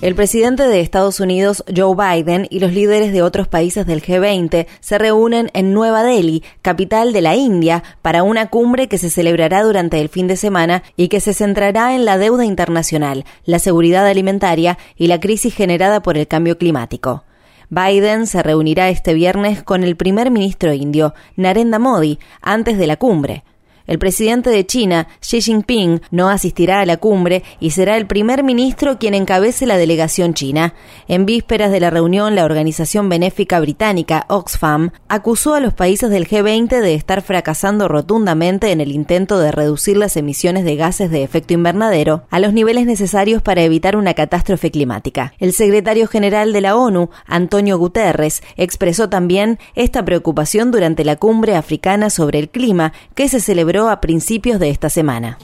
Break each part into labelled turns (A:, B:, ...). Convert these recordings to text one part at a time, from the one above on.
A: El presidente de Estados Unidos, Joe Biden, y los líderes de otros países del G20 se reúnen en Nueva Delhi, capital de la India, para una cumbre que se celebrará durante el fin de semana y que se centrará en la deuda internacional, la seguridad alimentaria y la crisis generada por el cambio climático. Biden se reunirá este viernes con el primer ministro indio, Narendra Modi, antes de la cumbre. El presidente de China, Xi Jinping, no asistirá a la cumbre y será el primer ministro quien encabece la delegación china. En vísperas de la reunión, la organización benéfica británica Oxfam acusó a los países del G20 de estar fracasando rotundamente en el intento de reducir las emisiones de gases de efecto invernadero a los niveles necesarios para evitar una catástrofe climática. El secretario general de la ONU, Antonio Guterres, expresó también esta preocupación durante la cumbre africana sobre el clima que se celebró a principios de esta semana.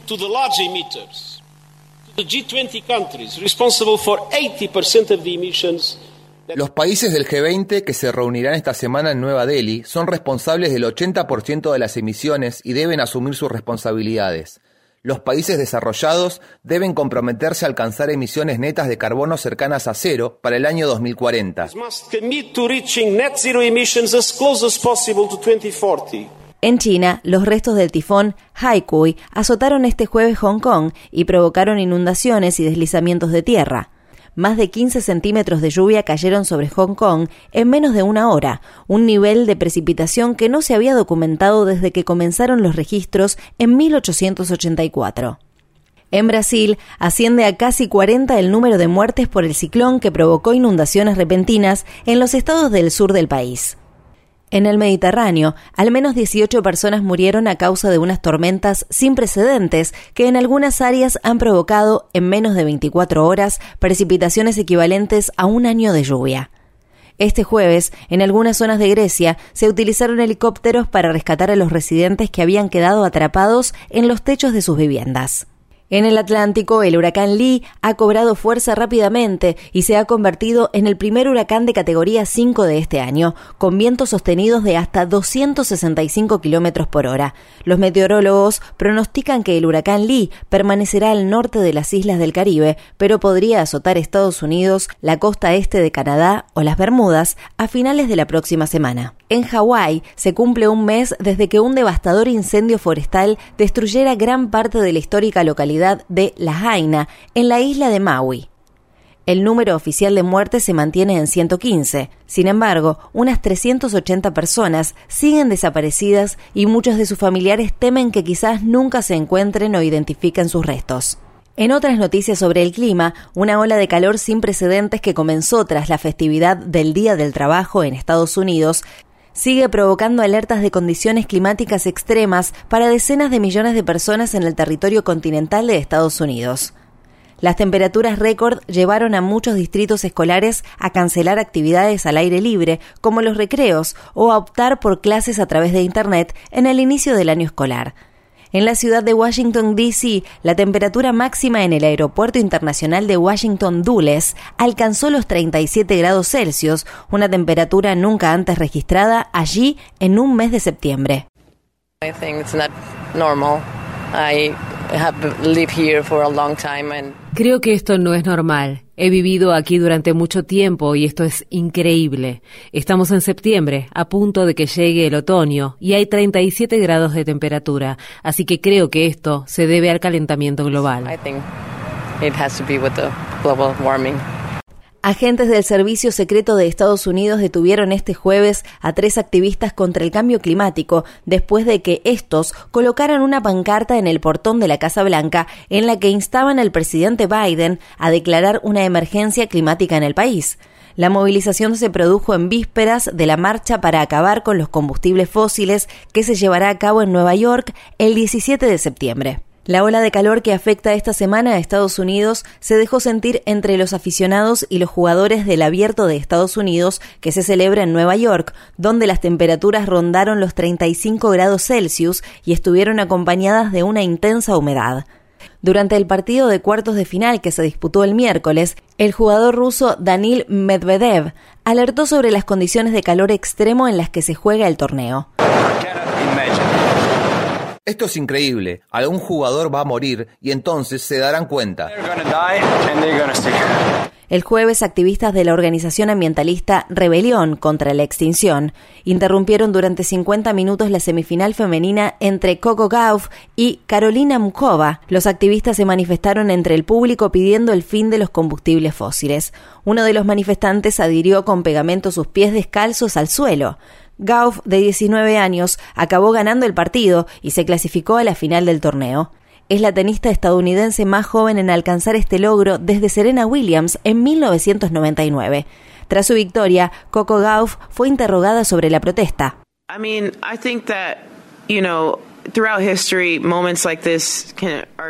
B: Los países del G20 que se reunirán esta semana en Nueva Delhi son responsables del 80% de las emisiones y deben asumir sus responsabilidades. Los países desarrollados deben comprometerse a alcanzar emisiones netas de carbono cercanas a cero para el año 2040.
A: En China, los restos del tifón Haikui azotaron este jueves Hong Kong y provocaron inundaciones y deslizamientos de tierra. Más de 15 centímetros de lluvia cayeron sobre Hong Kong en menos de una hora, un nivel de precipitación que no se había documentado desde que comenzaron los registros en 1884. En Brasil asciende a casi 40 el número de muertes por el ciclón que provocó inundaciones repentinas en los estados del sur del país. En el Mediterráneo, al menos 18 personas murieron a causa de unas tormentas sin precedentes que en algunas áreas han provocado en menos de 24 horas precipitaciones equivalentes a un año de lluvia. Este jueves, en algunas zonas de Grecia, se utilizaron helicópteros para rescatar a los residentes que habían quedado atrapados en los techos de sus viviendas. En el Atlántico, el huracán Lee ha cobrado fuerza rápidamente y se ha convertido en el primer huracán de categoría 5 de este año, con vientos sostenidos de hasta 265 kilómetros por hora. Los meteorólogos pronostican que el huracán Lee permanecerá al norte de las islas del Caribe, pero podría azotar Estados Unidos, la costa este de Canadá o las Bermudas a finales de la próxima semana. En Hawái se cumple un mes desde que un devastador incendio forestal destruyera gran parte de la histórica localidad de La Jaina, en la isla de Maui. El número oficial de muertes se mantiene en 115. Sin embargo, unas 380 personas siguen desaparecidas y muchos de sus familiares temen que quizás nunca se encuentren o identifiquen sus restos. En otras noticias sobre el clima, una ola de calor sin precedentes que comenzó tras la festividad del Día del Trabajo en Estados Unidos sigue provocando alertas de condiciones climáticas extremas para decenas de millones de personas en el territorio continental de Estados Unidos. Las temperaturas récord llevaron a muchos distritos escolares a cancelar actividades al aire libre, como los recreos, o a optar por clases a través de Internet en el inicio del año escolar. En la ciudad de Washington, D.C., la temperatura máxima en el Aeropuerto Internacional de Washington Dulles alcanzó los 37 grados Celsius, una temperatura nunca antes registrada allí en un mes de septiembre. Creo que esto no es normal. He vivido aquí durante mucho tiempo y esto es increíble. Estamos en septiembre, a punto de que llegue el otoño, y hay 37 grados de temperatura, así que creo que esto se debe al calentamiento global. Agentes del Servicio Secreto de Estados Unidos detuvieron este jueves a tres activistas contra el cambio climático después de que estos colocaran una pancarta en el portón de la Casa Blanca en la que instaban al presidente Biden a declarar una emergencia climática en el país. La movilización se produjo en vísperas de la marcha para acabar con los combustibles fósiles que se llevará a cabo en Nueva York el 17 de septiembre. La ola de calor que afecta esta semana a Estados Unidos se dejó sentir entre los aficionados y los jugadores del Abierto de Estados Unidos que se celebra en Nueva York, donde las temperaturas rondaron los 35 grados Celsius y estuvieron acompañadas de una intensa humedad. Durante el partido de cuartos de final que se disputó el miércoles, el jugador ruso Danil Medvedev alertó sobre las condiciones de calor extremo en las que se juega el torneo.
B: Esto es increíble. Algún jugador va a morir y entonces se darán cuenta.
A: El jueves, activistas de la organización ambientalista Rebelión contra la Extinción interrumpieron durante 50 minutos la semifinal femenina entre Coco Gauff y Carolina Mukova. Los activistas se manifestaron entre el público pidiendo el fin de los combustibles fósiles. Uno de los manifestantes adhirió con pegamento sus pies descalzos al suelo. Gauff, de 19 años, acabó ganando el partido y se clasificó a la final del torneo. Es la tenista estadounidense más joven en alcanzar este logro desde Serena Williams en 1999. Tras su victoria, Coco Gauff fue interrogada sobre la protesta.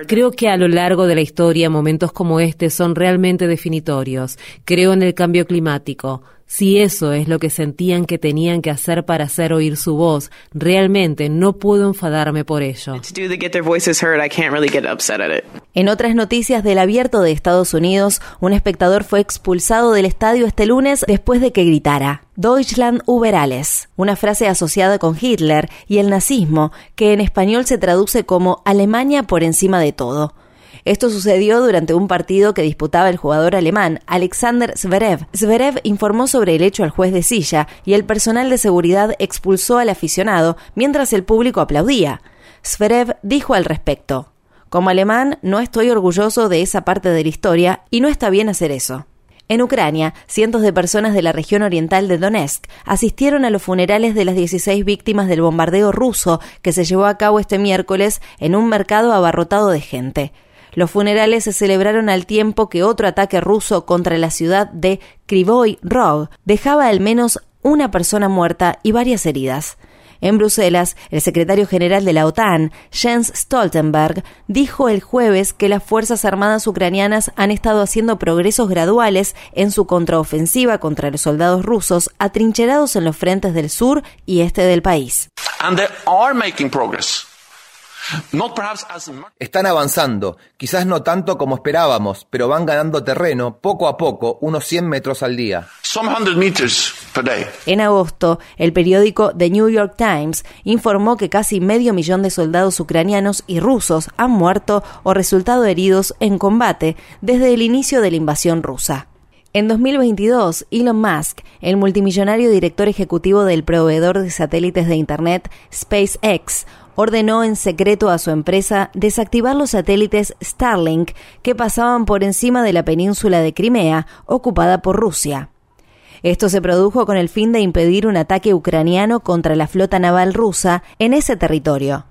C: Creo que a lo largo de la historia momentos como este son realmente definitorios. Creo en el cambio climático. Si eso es lo que sentían que tenían que hacer para hacer oír su voz, realmente no puedo enfadarme por ello.
A: En otras noticias del abierto de Estados Unidos, un espectador fue expulsado del estadio este lunes después de que gritara Deutschland über alles, una frase asociada con Hitler y el nazismo, que en español se traduce como Alemania por encima de todo. Esto sucedió durante un partido que disputaba el jugador alemán Alexander Zverev. Zverev informó sobre el hecho al juez de silla y el personal de seguridad expulsó al aficionado mientras el público aplaudía. Zverev dijo al respecto: Como alemán, no estoy orgulloso de esa parte de la historia y no está bien hacer eso. En Ucrania, cientos de personas de la región oriental de Donetsk asistieron a los funerales de las 16 víctimas del bombardeo ruso que se llevó a cabo este miércoles en un mercado abarrotado de gente. Los funerales se celebraron al tiempo que otro ataque ruso contra la ciudad de Krivoy Rog dejaba al menos una persona muerta y varias heridas. En Bruselas, el secretario general de la OTAN, Jens Stoltenberg, dijo el jueves que las Fuerzas Armadas ucranianas han estado haciendo progresos graduales en su contraofensiva contra los soldados rusos atrincherados en los frentes del sur y este del país.
B: Están avanzando, quizás no tanto como esperábamos, pero van ganando terreno poco a poco, unos 100 metros al día.
A: En agosto, el periódico The New York Times informó que casi medio millón de soldados ucranianos y rusos han muerto o resultado heridos en combate desde el inicio de la invasión rusa. En 2022, Elon Musk, el multimillonario director ejecutivo del proveedor de satélites de Internet SpaceX, ordenó en secreto a su empresa desactivar los satélites Starlink que pasaban por encima de la península de Crimea, ocupada por Rusia. Esto se produjo con el fin de impedir un ataque ucraniano contra la flota naval rusa en ese territorio.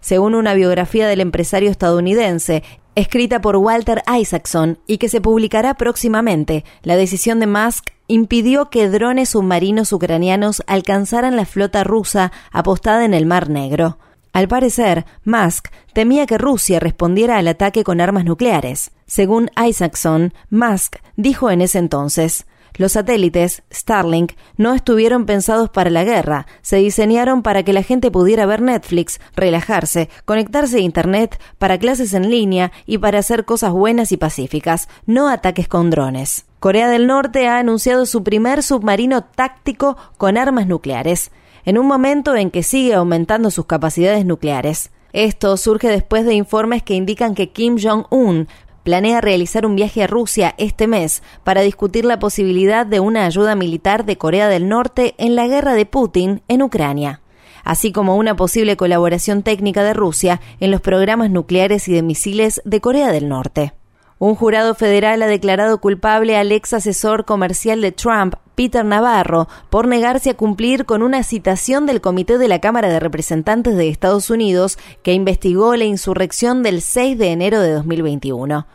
A: Según una biografía del empresario estadounidense, escrita por Walter Isaacson y que se publicará próximamente, la decisión de Musk impidió que drones submarinos ucranianos alcanzaran la flota rusa apostada en el Mar Negro. Al parecer, Musk temía que Rusia respondiera al ataque con armas nucleares. Según Isaacson, Musk dijo en ese entonces, los satélites, Starlink, no estuvieron pensados para la guerra, se diseñaron para que la gente pudiera ver Netflix, relajarse, conectarse a Internet, para clases en línea y para hacer cosas buenas y pacíficas, no ataques con drones. Corea del Norte ha anunciado su primer submarino táctico con armas nucleares en un momento en que sigue aumentando sus capacidades nucleares. Esto surge después de informes que indican que Kim Jong-un planea realizar un viaje a Rusia este mes para discutir la posibilidad de una ayuda militar de Corea del Norte en la guerra de Putin en Ucrania así como una posible colaboración técnica de Rusia en los programas nucleares y de misiles de Corea del Norte. Un jurado federal ha declarado culpable al ex asesor comercial de Trump, Peter Navarro, por negarse a cumplir con una citación del Comité de la Cámara de Representantes de Estados Unidos que investigó la insurrección del 6 de enero de 2021.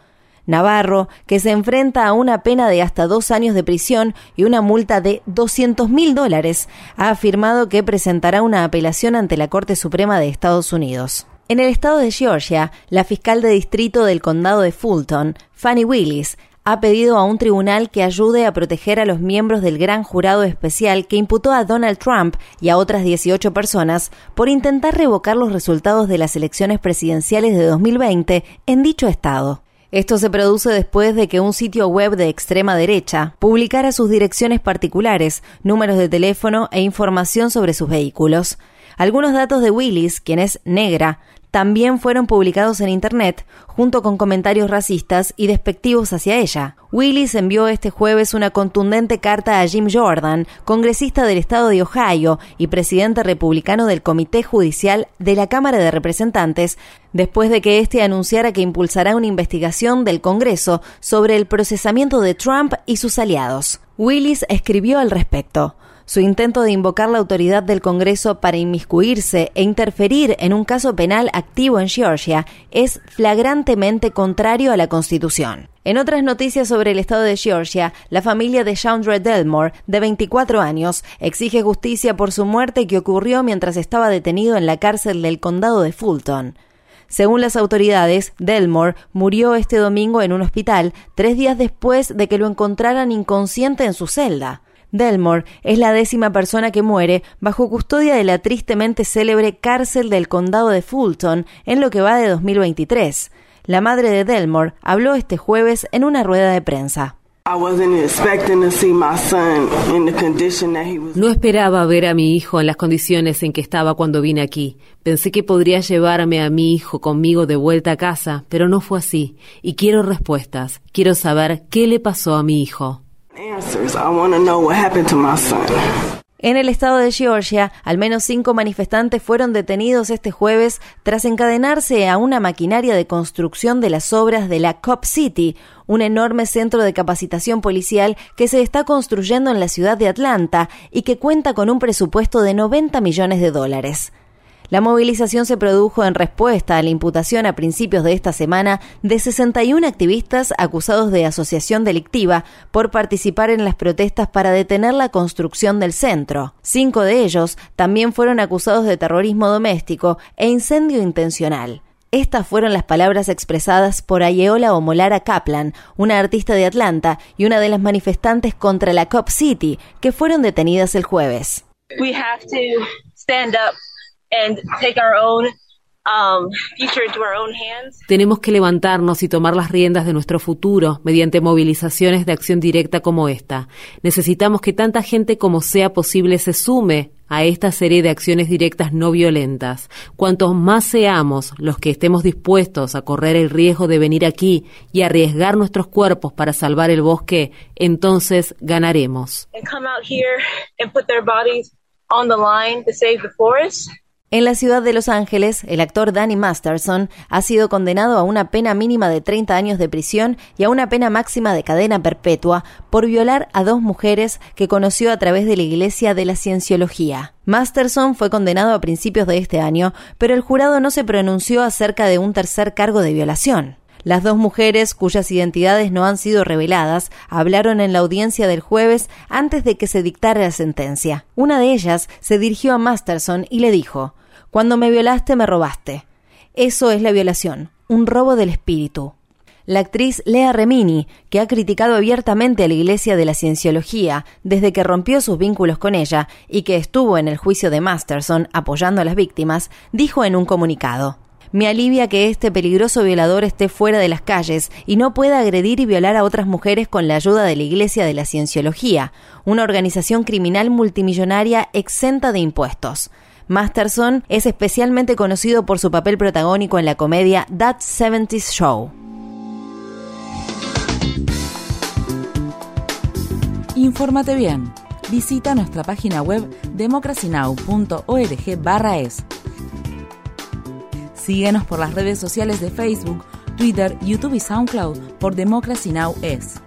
A: Navarro, que se enfrenta a una pena de hasta dos años de prisión y una multa de 200 mil dólares, ha afirmado que presentará una apelación ante la Corte Suprema de Estados Unidos. En el estado de Georgia, la fiscal de distrito del condado de Fulton, Fanny Willis, ha pedido a un tribunal que ayude a proteger a los miembros del gran jurado especial que imputó a Donald Trump y a otras 18 personas por intentar revocar los resultados de las elecciones presidenciales de 2020 en dicho estado. Esto se produce después de que un sitio web de extrema derecha publicara sus direcciones particulares, números de teléfono e información sobre sus vehículos. Algunos datos de Willis, quien es negra, también fueron publicados en Internet, junto con comentarios racistas y despectivos hacia ella. Willis envió este jueves una contundente carta a Jim Jordan, congresista del estado de Ohio y presidente republicano del Comité Judicial de la Cámara de Representantes, después de que éste anunciara que impulsará una investigación del Congreso sobre el procesamiento de Trump y sus aliados. Willis escribió al respecto. Su intento de invocar la autoridad del Congreso para inmiscuirse e interferir en un caso penal activo en Georgia es flagrantemente contrario a la Constitución. En otras noticias sobre el estado de Georgia, la familia de Chandra Delmore, de 24 años, exige justicia por su muerte que ocurrió mientras estaba detenido en la cárcel del condado de Fulton. Según las autoridades, Delmore murió este domingo en un hospital tres días después de que lo encontraran inconsciente en su celda. Delmore es la décima persona que muere bajo custodia de la tristemente célebre cárcel del condado de Fulton en lo que va de 2023. La madre de Delmore habló este jueves en una rueda de prensa.
C: No esperaba ver a mi hijo en las condiciones en que estaba cuando vine aquí. Pensé que podría llevarme a mi hijo conmigo de vuelta a casa, pero no fue así. Y quiero respuestas. Quiero saber qué le pasó a mi hijo.
A: En el estado de Georgia, al menos cinco manifestantes fueron detenidos este jueves tras encadenarse a una maquinaria de construcción de las obras de la Cop City, un enorme centro de capacitación policial que se está construyendo en la ciudad de Atlanta y que cuenta con un presupuesto de 90 millones de dólares. La movilización se produjo en respuesta a la imputación a principios de esta semana de 61 activistas acusados de asociación delictiva por participar en las protestas para detener la construcción del centro. Cinco de ellos también fueron acusados de terrorismo doméstico e incendio intencional. Estas fueron las palabras expresadas por Ayeola Omolara Kaplan, una artista de Atlanta y una de las manifestantes contra la Cop City, que fueron detenidas el jueves.
D: We have to stand up
C: Tenemos que levantarnos y tomar las riendas de nuestro futuro mediante movilizaciones de acción directa como esta. Necesitamos que tanta gente como sea posible se sume a esta serie de acciones directas no violentas. Cuantos más seamos los que estemos dispuestos a correr el riesgo de venir aquí y arriesgar nuestros cuerpos para salvar el bosque, entonces ganaremos.
A: En la ciudad de Los Ángeles, el actor Danny Masterson ha sido condenado a una pena mínima de 30 años de prisión y a una pena máxima de cadena perpetua por violar a dos mujeres que conoció a través de la Iglesia de la Cienciología. Masterson fue condenado a principios de este año, pero el jurado no se pronunció acerca de un tercer cargo de violación. Las dos mujeres, cuyas identidades no han sido reveladas, hablaron en la audiencia del jueves antes de que se dictara la sentencia. Una de ellas se dirigió a Masterson y le dijo cuando me violaste, me robaste. Eso es la violación, un robo del espíritu. La actriz Lea Remini, que ha criticado abiertamente a la Iglesia de la Cienciología desde que rompió sus vínculos con ella y que estuvo en el juicio de Masterson apoyando a las víctimas, dijo en un comunicado me alivia que este peligroso violador esté fuera de las calles y no pueda agredir y violar a otras mujeres con la ayuda de la Iglesia de la Cienciología, una organización criminal multimillonaria exenta de impuestos. Masterson es especialmente conocido por su papel protagónico en la comedia That 70s Show.
E: Infórmate bien. Visita nuestra página web democracynow.org/es. Síguenos por las redes sociales de Facebook, Twitter, YouTube y SoundCloud por Democracy Now! es.